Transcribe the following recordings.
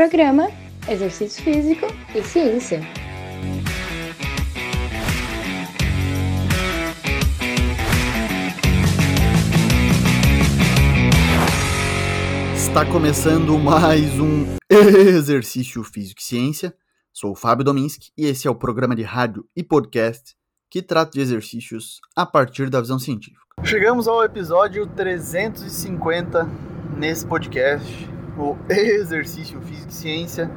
Programa Exercício Físico e Ciência. Está começando mais um Exercício Físico e Ciência. Sou o Fábio Dominski e esse é o programa de rádio e podcast que trata de exercícios a partir da visão científica. Chegamos ao episódio 350 nesse podcast, o Exercício Físico e Ciência.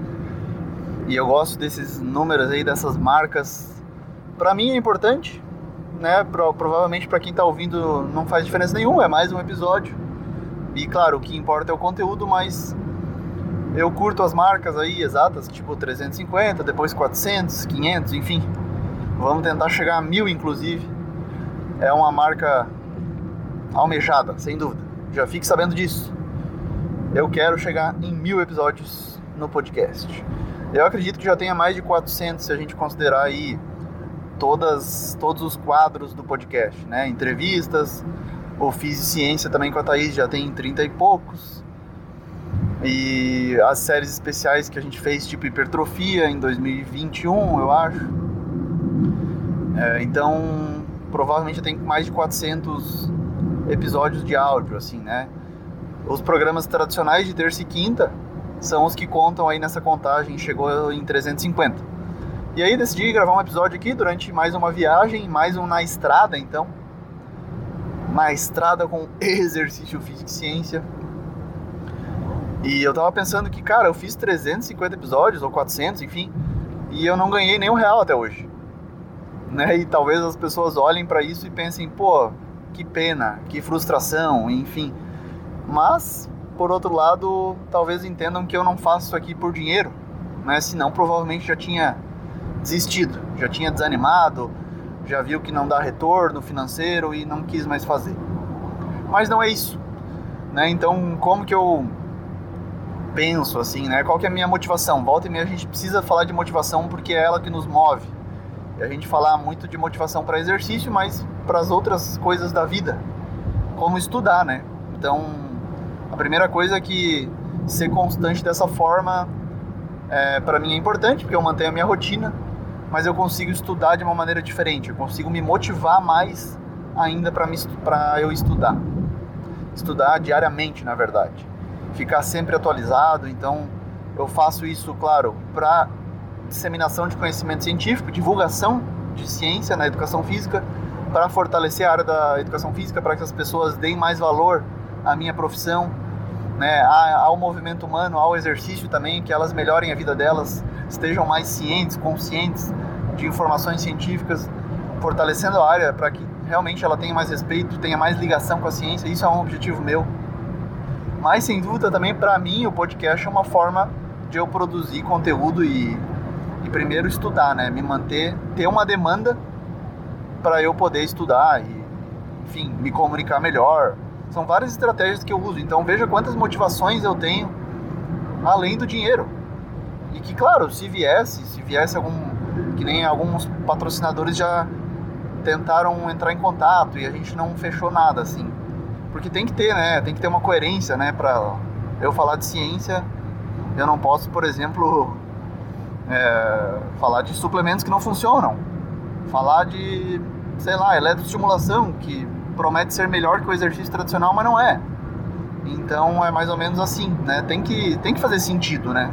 E eu gosto desses números aí, dessas marcas. Para mim é importante, né? Pro, provavelmente para quem está ouvindo não faz diferença nenhuma, é mais um episódio. E claro, o que importa é o conteúdo, mas eu curto as marcas aí exatas, tipo 350, depois 400, 500, enfim. Vamos tentar chegar a mil, inclusive. É uma marca almejada, sem dúvida. Já fique sabendo disso. Eu quero chegar em mil episódios no podcast. Eu acredito que já tenha mais de 400 se a gente considerar aí todas, todos os quadros do podcast, né? Entrevistas, o Fiz Ciência também com a Thaís já tem 30 e poucos. E as séries especiais que a gente fez, tipo hipertrofia, em 2021, eu acho. É, então, provavelmente tenho mais de 400 episódios de áudio, assim, né? Os programas tradicionais de terça e quinta são os que contam aí nessa contagem, chegou em 350. E aí decidi gravar um episódio aqui durante mais uma viagem, mais um na estrada, então. Na estrada com exercício físico e ciência. E eu tava pensando que, cara, eu fiz 350 episódios, ou 400, enfim, e eu não ganhei nenhum real até hoje. Né? E talvez as pessoas olhem para isso e pensem, pô, que pena, que frustração, enfim. Mas, por outro lado, talvez entendam que eu não faço isso aqui por dinheiro, né? Senão provavelmente já tinha desistido, já tinha desanimado, já viu que não dá retorno financeiro e não quis mais fazer. Mas não é isso, né? Então, como que eu penso assim, né? Qual que é a minha motivação? Volta e meia a gente precisa falar de motivação porque é ela que nos move. E a gente falar muito de motivação para exercício, mas para as outras coisas da vida, como estudar, né? Então, a primeira coisa é que ser constante dessa forma é, para mim é importante, porque eu mantenho a minha rotina, mas eu consigo estudar de uma maneira diferente, eu consigo me motivar mais ainda para eu estudar. Estudar diariamente, na verdade ficar sempre atualizado. Então, eu faço isso, claro, para disseminação de conhecimento científico, divulgação de ciência na educação física, para fortalecer a área da educação física, para que as pessoas deem mais valor à minha profissão, né, ao movimento humano, ao exercício também, que elas melhorem a vida delas, estejam mais cientes, conscientes de informações científicas, fortalecendo a área para que realmente ela tenha mais respeito, tenha mais ligação com a ciência. Isso é um objetivo meu. Mas sem dúvida também para mim o podcast é uma forma de eu produzir conteúdo e, e primeiro estudar, né? Me manter, ter uma demanda para eu poder estudar e, enfim, me comunicar melhor. São várias estratégias que eu uso. Então veja quantas motivações eu tenho além do dinheiro. E que, claro, se viesse, se viesse algum. que nem alguns patrocinadores já tentaram entrar em contato e a gente não fechou nada assim. Porque tem que ter, né? Tem que ter uma coerência, né? Pra eu falar de ciência, eu não posso, por exemplo, é, falar de suplementos que não funcionam. Falar de, sei lá, eletroestimulação, que promete ser melhor que o exercício tradicional, mas não é. Então é mais ou menos assim, né? Tem que, tem que fazer sentido, né?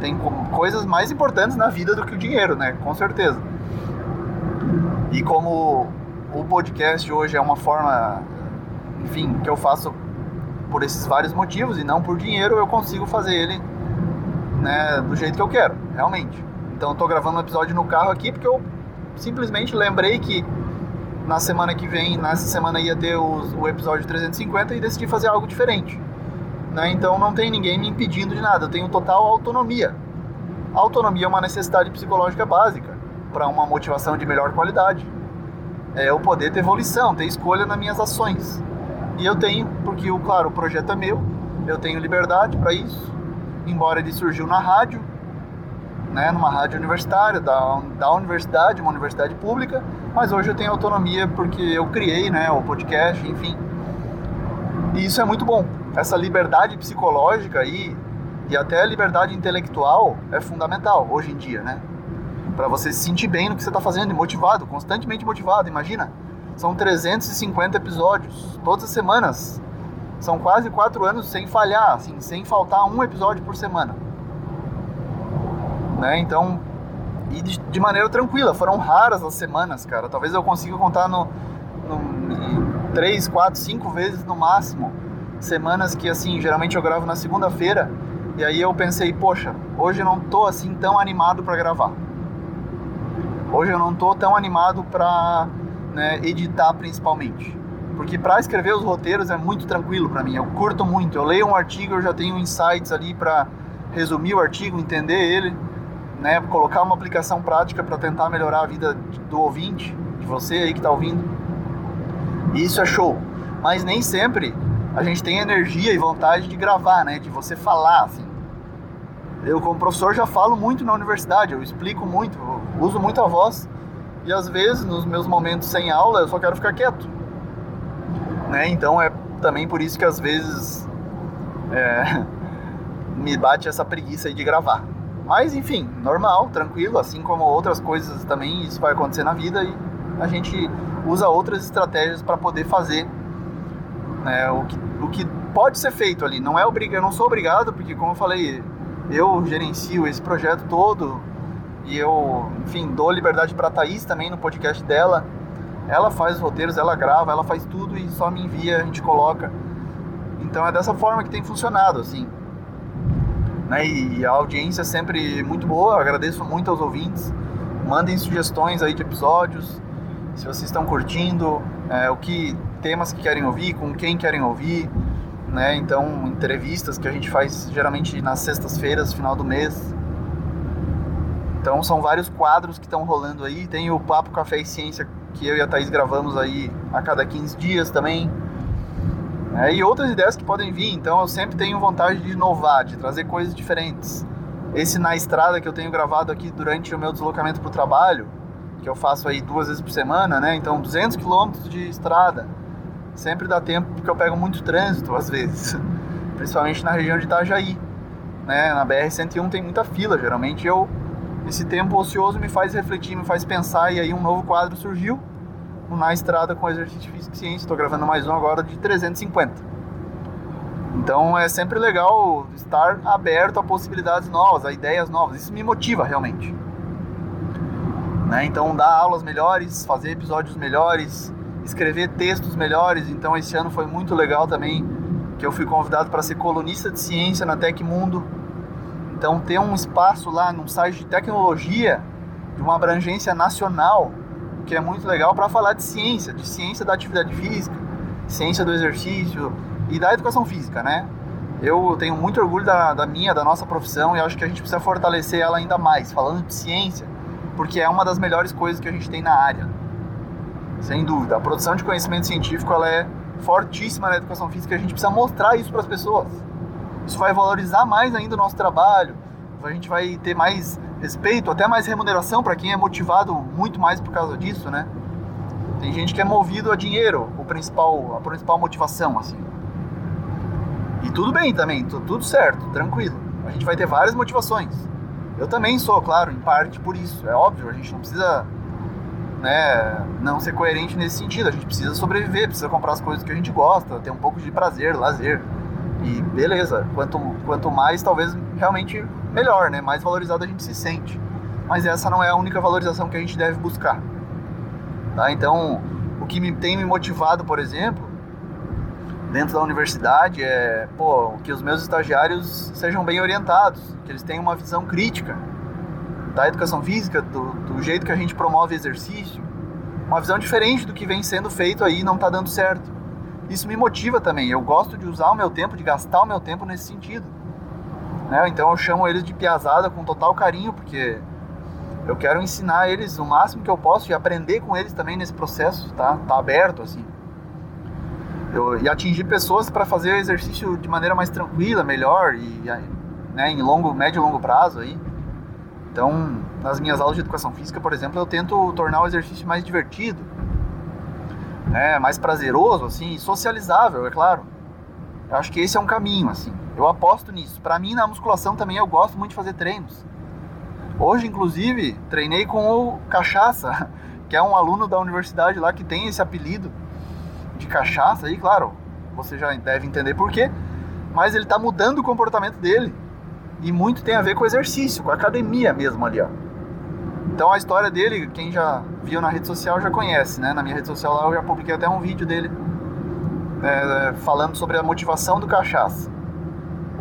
Tem coisas mais importantes na vida do que o dinheiro, né? Com certeza. E como o podcast hoje é uma forma enfim, que eu faço por esses vários motivos e não por dinheiro, eu consigo fazer ele né, do jeito que eu quero, realmente. Então eu tô gravando um episódio no carro aqui porque eu simplesmente lembrei que na semana que vem, nessa semana ia ter os, o episódio 350 e decidi fazer algo diferente. Né? Então não tem ninguém me impedindo de nada, eu tenho total autonomia. Autonomia é uma necessidade psicológica básica para uma motivação de melhor qualidade. É eu poder ter evolução, ter escolha nas minhas ações. E eu tenho, porque, claro, o projeto é meu, eu tenho liberdade para isso, embora ele surgiu na rádio, né, numa rádio universitária, da, da universidade, uma universidade pública, mas hoje eu tenho autonomia porque eu criei né, o podcast, enfim. E isso é muito bom. Essa liberdade psicológica aí e até a liberdade intelectual é fundamental hoje em dia, né? Para você se sentir bem no que você está fazendo e motivado, constantemente motivado. Imagina, são 350 episódios todas as semanas. São quase quatro anos sem falhar, assim, sem faltar um episódio por semana. Né? Então, e de, de maneira tranquila. Foram raras as semanas, cara. Talvez eu consiga contar no, no três, quatro, cinco vezes no máximo semanas que assim geralmente eu gravo na segunda-feira e aí eu pensei, poxa, hoje eu não tô assim tão animado para gravar. Hoje eu não tô tão animado para né, editar principalmente. Porque para escrever os roteiros é muito tranquilo para mim. Eu curto muito. Eu leio um artigo, eu já tenho insights ali para resumir o artigo, entender ele, né, colocar uma aplicação prática para tentar melhorar a vida do ouvinte, de você aí que está ouvindo. E isso é show. Mas nem sempre a gente tem energia e vontade de gravar, né, de você falar assim. Eu como professor já falo muito na universidade, eu explico muito, eu uso muito a voz e às vezes nos meus momentos sem aula eu só quero ficar quieto, né? Então é também por isso que às vezes é, me bate essa preguiça aí de gravar. Mas enfim, normal, tranquilo, assim como outras coisas também isso vai acontecer na vida e a gente usa outras estratégias para poder fazer né, o, que, o que pode ser feito ali. Não é obrigado, não sou obrigado, porque como eu falei, eu gerencio esse projeto todo e eu, enfim, dou liberdade para a Thaís também no podcast dela. Ela faz os roteiros, ela grava, ela faz tudo e só me envia, a gente coloca. Então é dessa forma que tem funcionado, assim. Né? E a audiência é sempre muito boa, agradeço muito aos ouvintes. Mandem sugestões aí de episódios, se vocês estão curtindo, é, o que temas que querem ouvir, com quem querem ouvir né? Então, entrevistas que a gente faz geralmente nas sextas-feiras, final do mês. Então, são vários quadros que estão rolando aí. Tem o Papo Café e Ciência, que eu e a Thaís gravamos aí a cada 15 dias também. É, e outras ideias que podem vir. Então, eu sempre tenho vontade de inovar, de trazer coisas diferentes. Esse Na Estrada que eu tenho gravado aqui durante o meu deslocamento para o trabalho, que eu faço aí duas vezes por semana, né? Então, 200 quilômetros de estrada sempre dá tempo porque eu pego muito trânsito às vezes, principalmente na região de Itajaí. Né? Na BR-101 tem muita fila, geralmente eu esse tempo ocioso me faz refletir, me faz pensar e aí um novo quadro surgiu, Na Estrada com Exercício Físico e Ciência. Estou gravando mais um agora de 350. Então é sempre legal estar aberto a possibilidades novas, a ideias novas. Isso me motiva realmente. Né? Então dar aulas melhores, fazer episódios melhores, escrever textos melhores. Então esse ano foi muito legal também que eu fui convidado para ser colunista de ciência na Tecmundo. Então ter um espaço lá num site de tecnologia de uma abrangência nacional, que é muito legal para falar de ciência, de ciência da atividade física, ciência do exercício e da educação física, né? Eu tenho muito orgulho da, da minha, da nossa profissão e acho que a gente precisa fortalecer ela ainda mais, falando de ciência, porque é uma das melhores coisas que a gente tem na área sem dúvida. A produção de conhecimento científico ela é fortíssima na educação física e a gente precisa mostrar isso para as pessoas. Isso vai valorizar mais ainda o nosso trabalho, a gente vai ter mais respeito, até mais remuneração para quem é motivado muito mais por causa disso, né? Tem gente que é movido a dinheiro, o principal, a principal motivação, assim. E tudo bem também, tudo certo, tranquilo. A gente vai ter várias motivações. Eu também sou, claro, em parte por isso. É óbvio, a gente não precisa né, não ser coerente nesse sentido. A gente precisa sobreviver, precisa comprar as coisas que a gente gosta, ter um pouco de prazer, lazer. E beleza, quanto, quanto mais, talvez realmente melhor, né? Mais valorizado a gente se sente. Mas essa não é a única valorização que a gente deve buscar. Tá? Então, o que me, tem me motivado, por exemplo, dentro da universidade é pô, que os meus estagiários sejam bem orientados, que eles tenham uma visão crítica da educação física, do, do jeito que a gente promove exercício, uma visão diferente do que vem sendo feito aí e não está dando certo. Isso me motiva também. Eu gosto de usar o meu tempo, de gastar o meu tempo nesse sentido. Né? Então eu chamo eles de piazada com total carinho, porque eu quero ensinar eles o máximo que eu posso e aprender com eles também nesse processo, tá? Tá aberto assim. Eu, e atingir pessoas para fazer o exercício de maneira mais tranquila, melhor e né, em longo, médio e longo prazo aí. Então, nas minhas aulas de educação física, por exemplo, eu tento tornar o exercício mais divertido, né, mais prazeroso, assim, socializável, é claro. Eu acho que esse é um caminho, assim. Eu aposto nisso. Para mim, na musculação também, eu gosto muito de fazer treinos. Hoje, inclusive, treinei com o Cachaça, que é um aluno da universidade lá que tem esse apelido de cachaça aí, claro, você já deve entender por quê, mas ele está mudando o comportamento dele. E muito tem a ver com o exercício, com a academia mesmo ali, ó. Então a história dele, quem já viu na rede social já conhece, né? Na minha rede social lá eu já publiquei até um vídeo dele é, falando sobre a motivação do cachaça.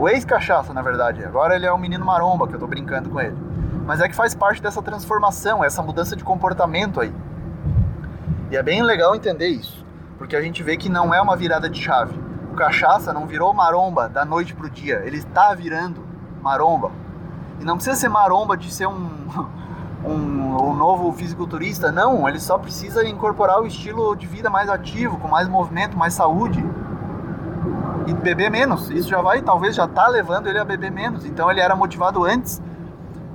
O ex-cachaça, na verdade. Agora ele é um menino maromba, que eu tô brincando com ele. Mas é que faz parte dessa transformação, essa mudança de comportamento aí. E é bem legal entender isso, porque a gente vê que não é uma virada de chave. O cachaça não virou maromba da noite pro dia, ele está virando maromba. E não precisa ser maromba de ser um, um, um novo fisiculturista, não. Ele só precisa incorporar o estilo de vida mais ativo, com mais movimento, mais saúde. E beber menos. Isso já vai, talvez já tá levando ele a beber menos. Então ele era motivado antes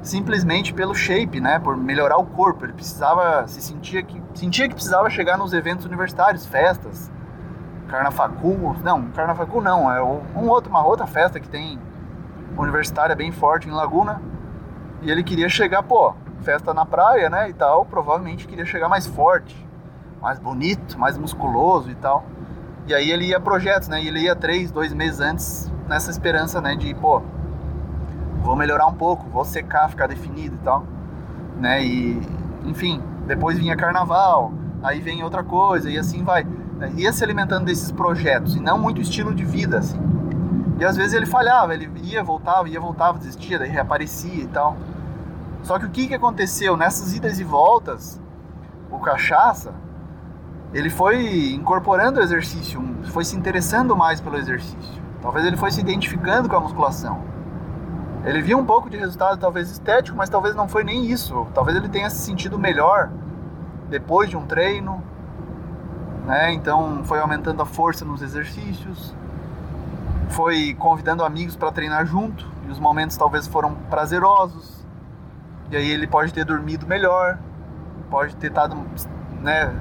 simplesmente pelo shape, né, por melhorar o corpo. Ele precisava, se sentia que sentia que precisava chegar nos eventos universitários, festas, Carnafacu, não, Carnafacu não, é um outro, uma outra festa que tem universitária bem forte em Laguna. E ele queria chegar, pô, festa na praia, né, e tal, provavelmente queria chegar mais forte, mais bonito, mais musculoso e tal. E aí ele ia projetos, né, e ele ia três, dois meses antes nessa esperança, né, de, pô, vou melhorar um pouco, vou secar, ficar definido e tal, né? E enfim, depois vinha carnaval, aí vem outra coisa e assim vai. Ia se alimentando desses projetos e não muito estilo de vida assim. E às vezes ele falhava, ele ia, voltava, ia, voltava, desistia, daí reaparecia e tal. Só que o que, que aconteceu nessas idas e voltas? O cachaça, ele foi incorporando o exercício, foi se interessando mais pelo exercício. Talvez ele foi se identificando com a musculação. Ele viu um pouco de resultado, talvez estético, mas talvez não foi nem isso. Talvez ele tenha se sentido melhor depois de um treino, né? Então foi aumentando a força nos exercícios, foi convidando amigos para treinar junto, e os momentos talvez foram prazerosos. E aí ele pode ter dormido melhor, pode ter estado, né,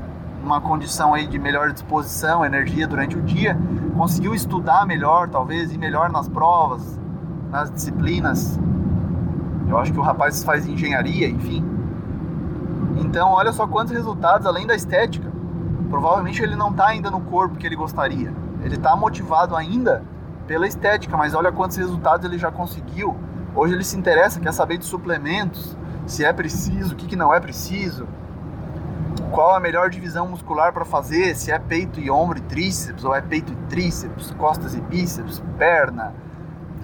numa condição aí de melhor disposição, energia durante o dia, conseguiu estudar melhor, talvez ir melhor nas provas, nas disciplinas. Eu acho que o rapaz faz engenharia, enfim. Então, olha só quantos resultados, além da estética. Provavelmente ele não está ainda no corpo que ele gostaria. Ele está motivado ainda pela estética, mas olha quantos resultados ele já conseguiu. Hoje ele se interessa, quer saber de suplementos, se é preciso, o que, que não é preciso, qual a melhor divisão muscular para fazer, se é peito e ombro e tríceps, ou é peito e tríceps, costas e bíceps, perna,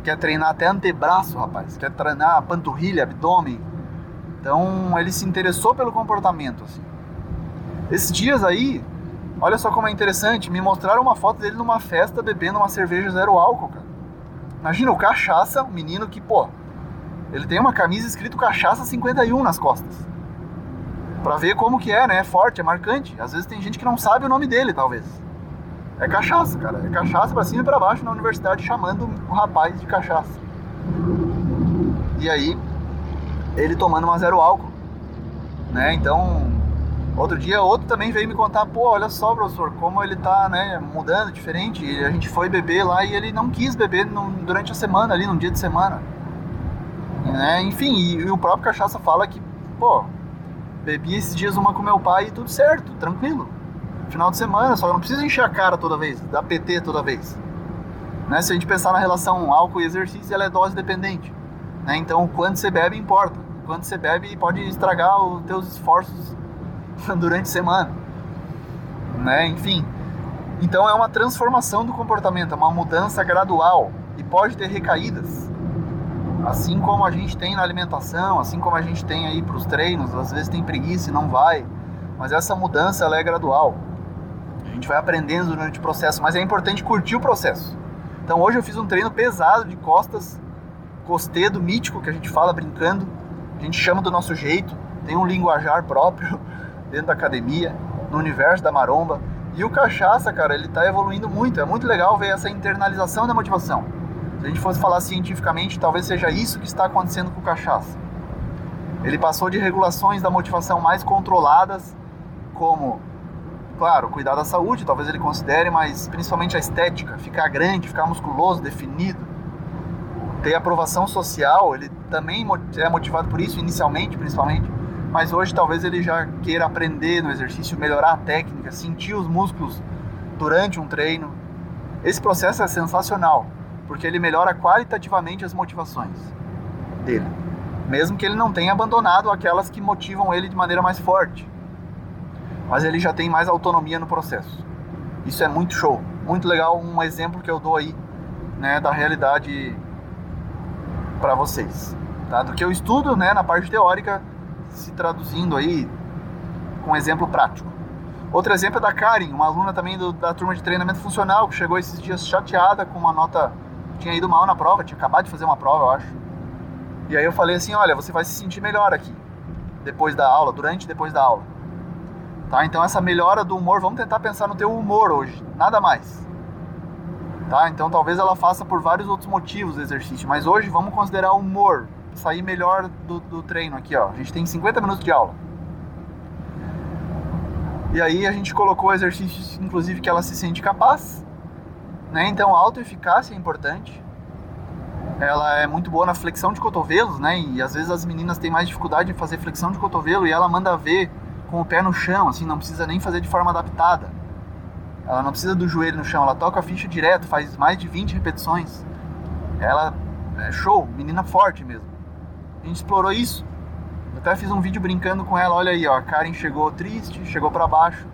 quer treinar até antebraço, rapaz, quer treinar panturrilha, abdômen. Então ele se interessou pelo comportamento. Assim. Esses dias aí, olha só como é interessante, me mostraram uma foto dele numa festa bebendo uma cerveja zero álcool, cara. Imagina o cachaça, um menino que, pô, ele tem uma camisa escrito cachaça 51 nas costas. Pra ver como que é, né? É forte, é marcante. Às vezes tem gente que não sabe o nome dele, talvez. É cachaça, cara. É cachaça pra cima e pra baixo na universidade chamando o rapaz de cachaça. E aí, ele tomando uma zero álcool. Né? Então, outro dia, outro também veio me contar, pô, olha só, professor, como ele tá, né, mudando, diferente. E a gente foi beber lá e ele não quis beber no, durante a semana, ali, num dia de semana. Né? Enfim, e, e o próprio cachaça fala que, pô, bebi esses dias uma com meu pai e tudo certo, tranquilo final de semana, só não precisa encher a cara toda vez, dar PT toda vez. Né? Se a gente pensar na relação álcool e exercício, ela é dose dependente. Né? Então, quanto você bebe importa. Quanto você bebe pode estragar os teus esforços durante a semana. Né? Enfim, então é uma transformação do comportamento, é uma mudança gradual e pode ter recaídas. Assim como a gente tem na alimentação, assim como a gente tem aí para os treinos, às vezes tem preguiça e não vai, mas essa mudança ela é gradual gente vai aprendendo durante o processo, mas é importante curtir o processo. Então hoje eu fiz um treino pesado de costas, costedo mítico que a gente fala brincando, a gente chama do nosso jeito, tem um linguajar próprio dentro da academia, no universo da maromba. E o cachaça, cara, ele está evoluindo muito. É muito legal ver essa internalização da motivação. Se a gente fosse falar cientificamente, talvez seja isso que está acontecendo com o cachaça. Ele passou de regulações da motivação mais controladas, como claro, cuidar da saúde, talvez ele considere, mas principalmente a estética, ficar grande, ficar musculoso, definido, ter aprovação social, ele também é motivado por isso, inicialmente, principalmente, mas hoje talvez ele já queira aprender no exercício, melhorar a técnica, sentir os músculos durante um treino. Esse processo é sensacional, porque ele melhora qualitativamente as motivações dele, mesmo que ele não tenha abandonado aquelas que motivam ele de maneira mais forte. Mas ele já tem mais autonomia no processo. Isso é muito show, muito legal, um exemplo que eu dou aí, né, da realidade para vocês, tá? Do que eu estudo, né, na parte teórica se traduzindo aí com um exemplo prático. Outro exemplo é da Karen, uma aluna também do, da turma de treinamento funcional, que chegou esses dias chateada com uma nota, tinha ido mal na prova, tinha acabado de fazer uma prova, eu acho. E aí eu falei assim, olha, você vai se sentir melhor aqui, depois da aula, durante e depois da aula. Tá? Então essa melhora do humor, vamos tentar pensar no teu humor hoje, nada mais. Tá? Então talvez ela faça por vários outros motivos o exercício, mas hoje vamos considerar o humor, sair melhor do, do treino aqui, ó. A gente tem 50 minutos de aula. E aí a gente colocou exercícios, inclusive, que ela se sente capaz. Né? Então, a autoeficácia é importante. Ela é muito boa na flexão de cotovelos, né? E às vezes as meninas têm mais dificuldade em fazer flexão de cotovelo e ela manda ver com o pé no chão, assim, não precisa nem fazer de forma adaptada. Ela não precisa do joelho no chão, ela toca a ficha direto, faz mais de 20 repetições. Ela é show, menina forte mesmo. A gente explorou isso. Eu até fiz um vídeo brincando com ela, olha aí, ó, a Karen chegou triste, chegou para baixo.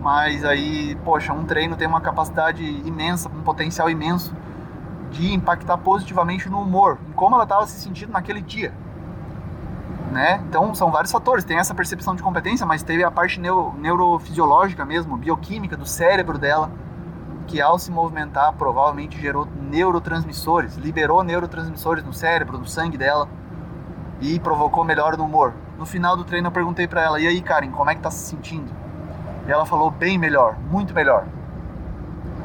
Mas aí, poxa, um treino tem uma capacidade imensa, um potencial imenso de impactar positivamente no humor, em como ela estava se sentindo naquele dia. Né? Então são vários fatores. Tem essa percepção de competência, mas teve a parte neuro, neurofisiológica mesmo, bioquímica do cérebro dela, que ao se movimentar provavelmente gerou neurotransmissores, liberou neurotransmissores no cérebro, no sangue dela e provocou melhora no humor. No final do treino eu perguntei para ela: "E aí, Karen, como é que tá se sentindo?" E ela falou: "Bem melhor, muito melhor."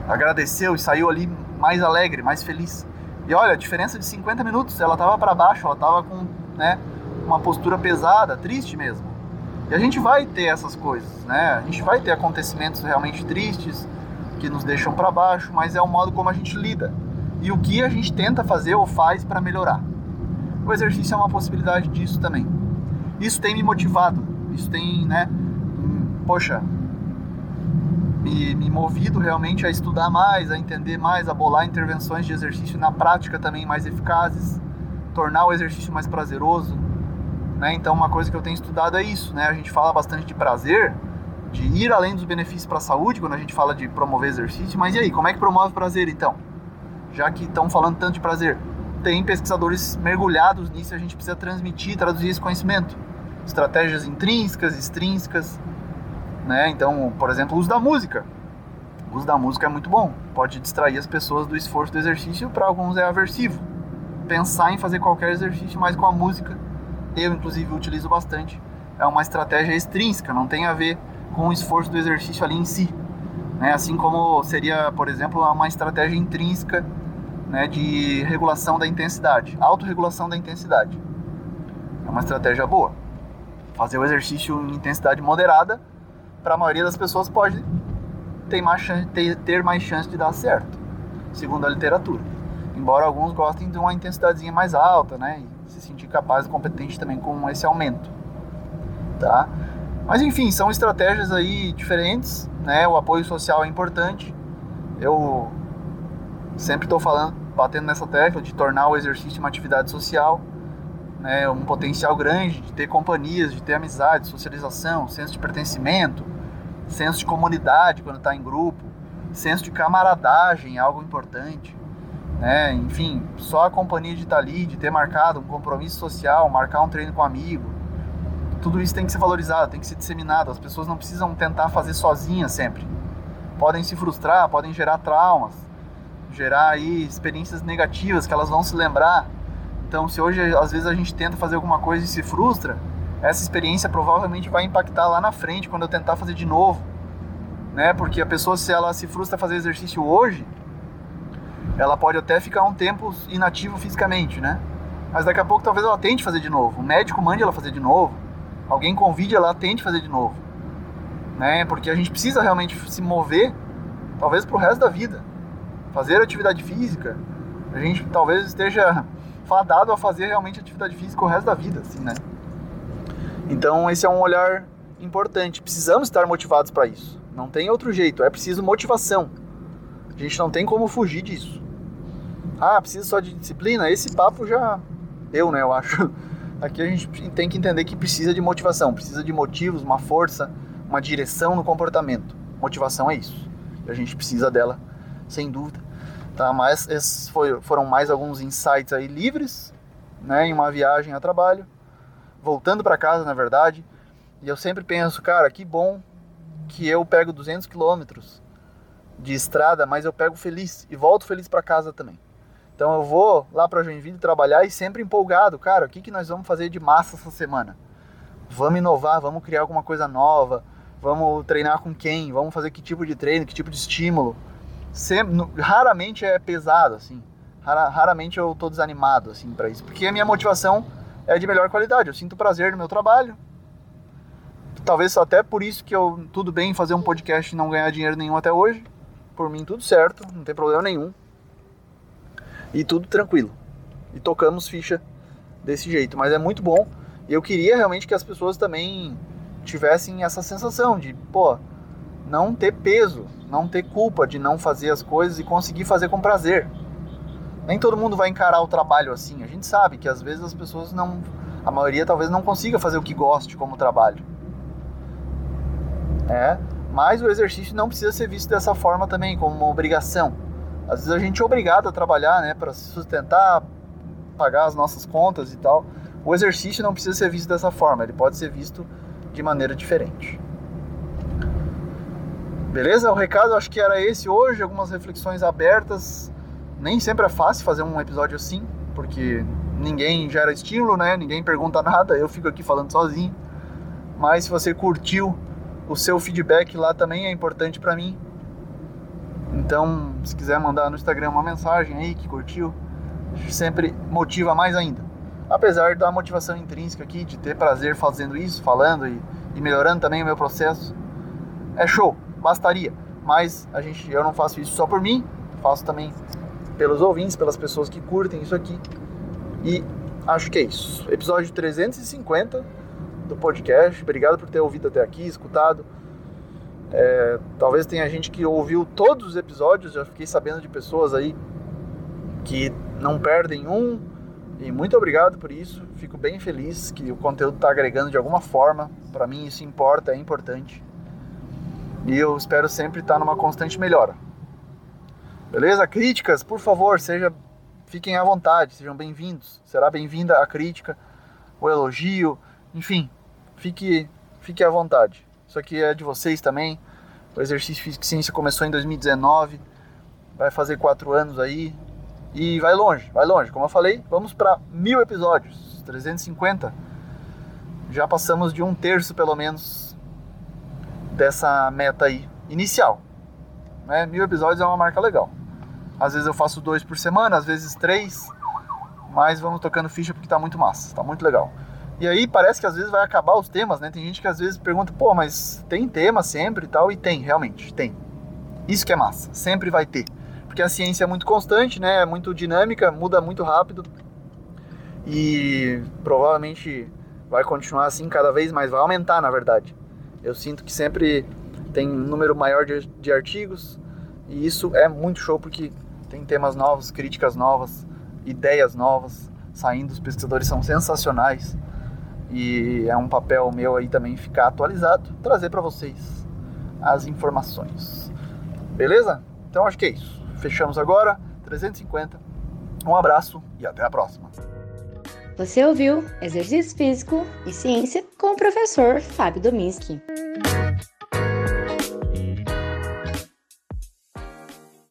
Agradeceu e saiu ali mais alegre, mais feliz. E olha, a diferença de 50 minutos, ela tava para baixo, ela tava com, né, uma postura pesada, triste mesmo. E a gente vai ter essas coisas, né? A gente vai ter acontecimentos realmente tristes que nos deixam para baixo, mas é o modo como a gente lida e o que a gente tenta fazer ou faz para melhorar o exercício é uma possibilidade disso também. Isso tem me motivado, isso tem, né, poxa, me, me movido realmente a estudar mais, a entender mais, a bolar intervenções de exercício na prática também mais eficazes, tornar o exercício mais prazeroso, né? Então uma coisa que eu tenho estudado é isso, né? A gente fala bastante de prazer, de ir além dos benefícios para a saúde quando a gente fala de promover exercício, mas e aí, como é que promove prazer então? Já que estão falando tanto de prazer, tem pesquisadores mergulhados nisso, a gente precisa transmitir, traduzir esse conhecimento. Estratégias intrínsecas, extrínsecas, né? Então, por exemplo, o uso da música. O uso da música é muito bom, pode distrair as pessoas do esforço do exercício, para alguns é aversivo. Pensar em fazer qualquer exercício, mas com a música, eu inclusive utilizo bastante, é uma estratégia extrínseca, não tem a ver com o esforço do exercício ali em si. Né? Assim como seria, por exemplo, uma estratégia intrínseca né, de regulação da intensidade, autorregulação da intensidade. É uma estratégia boa. Fazer o exercício em intensidade moderada, para a maioria das pessoas pode ter mais, chance, ter, ter mais chance de dar certo, segundo a literatura. Embora alguns gostem de uma intensidadezinha mais alta, né, e se sentir capaz e competente também com esse aumento, tá? Mas enfim, são estratégias aí diferentes, né? O apoio social é importante. Eu sempre estou falando batendo nessa tecla de tornar o exercício uma atividade social, né, um potencial grande de ter companhias, de ter amizade, socialização, senso de pertencimento, senso de comunidade quando está em grupo, senso de camaradagem, algo importante. Né? Enfim, só a companhia de estar tá ali, de ter marcado um compromisso social, marcar um treino com um amigo, tudo isso tem que ser valorizado, tem que ser disseminado. As pessoas não precisam tentar fazer sozinhas sempre. Podem se frustrar, podem gerar traumas, gerar aí experiências negativas que elas vão se lembrar. Então, se hoje às vezes a gente tenta fazer alguma coisa e se frustra, essa experiência provavelmente vai impactar lá na frente quando eu tentar fazer de novo, né? Porque a pessoa se ela se frustra fazer exercício hoje, ela pode até ficar um tempo inativo fisicamente, né? Mas daqui a pouco talvez ela tente fazer de novo. O médico mande ela fazer de novo. Alguém convide ela tente fazer de novo, né? Porque a gente precisa realmente se mover, talvez para o resto da vida fazer atividade física A gente talvez esteja fadado a fazer realmente atividade física o resto da vida, assim, né? Então esse é um olhar importante. Precisamos estar motivados para isso. Não tem outro jeito. É preciso motivação. A gente não tem como fugir disso. Ah, precisa só de disciplina? Esse papo já deu, né? Eu acho. Aqui a gente tem que entender que precisa de motivação, precisa de motivos, uma força, uma direção no comportamento. Motivação é isso. E a gente precisa dela, sem dúvida. Tá? Mas esses foram mais alguns insights aí livres, né? Em uma viagem a trabalho, voltando para casa, na verdade. E eu sempre penso, cara, que bom que eu pego 200 quilômetros de estrada, mas eu pego feliz e volto feliz para casa também. Então eu vou lá para Joinville trabalhar e sempre empolgado, cara, o que, que nós vamos fazer de massa essa semana? Vamos inovar, vamos criar alguma coisa nova, vamos treinar com quem, vamos fazer que tipo de treino, que tipo de estímulo. Sempre, raramente é pesado, assim. raramente eu tô desanimado, assim, para isso. Porque a minha motivação é de melhor qualidade. Eu sinto prazer no meu trabalho. Talvez até por isso que eu, tudo bem fazer um podcast e não ganhar dinheiro nenhum até hoje. Por mim, tudo certo, não tem problema nenhum. E tudo tranquilo. E tocamos ficha desse jeito. Mas é muito bom. E eu queria realmente que as pessoas também tivessem essa sensação de, pô, não ter peso, não ter culpa de não fazer as coisas e conseguir fazer com prazer. Nem todo mundo vai encarar o trabalho assim. A gente sabe que às vezes as pessoas não. A maioria talvez não consiga fazer o que goste como trabalho. É, mas o exercício não precisa ser visto dessa forma também, como uma obrigação. Às vezes a gente é obrigado a trabalhar, né, para se sustentar, pagar as nossas contas e tal. O exercício não precisa ser visto dessa forma, ele pode ser visto de maneira diferente. Beleza? O recado acho que era esse hoje, algumas reflexões abertas. Nem sempre é fácil fazer um episódio assim, porque ninguém gera estímulo, né? Ninguém pergunta nada, eu fico aqui falando sozinho. Mas se você curtiu, o seu feedback lá também é importante para mim. Então, se quiser mandar no Instagram uma mensagem aí que curtiu, sempre motiva mais ainda. Apesar da motivação intrínseca aqui, de ter prazer fazendo isso, falando e, e melhorando também o meu processo, é show, bastaria. Mas a gente, eu não faço isso só por mim, faço também pelos ouvintes, pelas pessoas que curtem isso aqui. E acho que é isso. Episódio 350 do podcast. Obrigado por ter ouvido até aqui, escutado. É, talvez tenha gente que ouviu todos os episódios, já fiquei sabendo de pessoas aí que não perdem um. E muito obrigado por isso. Fico bem feliz que o conteúdo está agregando de alguma forma. Para mim isso importa, é importante. E eu espero sempre estar numa constante melhora. Beleza? Críticas, por favor, seja, fiquem à vontade, sejam bem-vindos. Será bem-vinda a crítica, o elogio, enfim, fique, fique à vontade. Isso aqui é de vocês também. O exercício físico e ciência começou em 2019, vai fazer quatro anos aí e vai longe, vai longe. Como eu falei, vamos para mil episódios, 350. Já passamos de um terço pelo menos dessa meta aí inicial. Né? Mil episódios é uma marca legal. Às vezes eu faço dois por semana, às vezes três, mas vamos tocando ficha porque tá muito massa, tá muito legal. E aí parece que às vezes vai acabar os temas, né? Tem gente que às vezes pergunta, pô, mas tem tema sempre e tal, e tem, realmente, tem. Isso que é massa, sempre vai ter. Porque a ciência é muito constante, né? É muito dinâmica, muda muito rápido. E provavelmente vai continuar assim cada vez mais, vai aumentar na verdade. Eu sinto que sempre tem um número maior de, de artigos, e isso é muito show porque tem temas novos, críticas novas, ideias novas saindo, os pesquisadores são sensacionais. E é um papel meu aí também ficar atualizado, trazer para vocês as informações. Beleza? Então acho que é isso. Fechamos agora, 350. Um abraço e até a próxima. Você ouviu Exercício Físico e Ciência com o professor Fábio Dominski.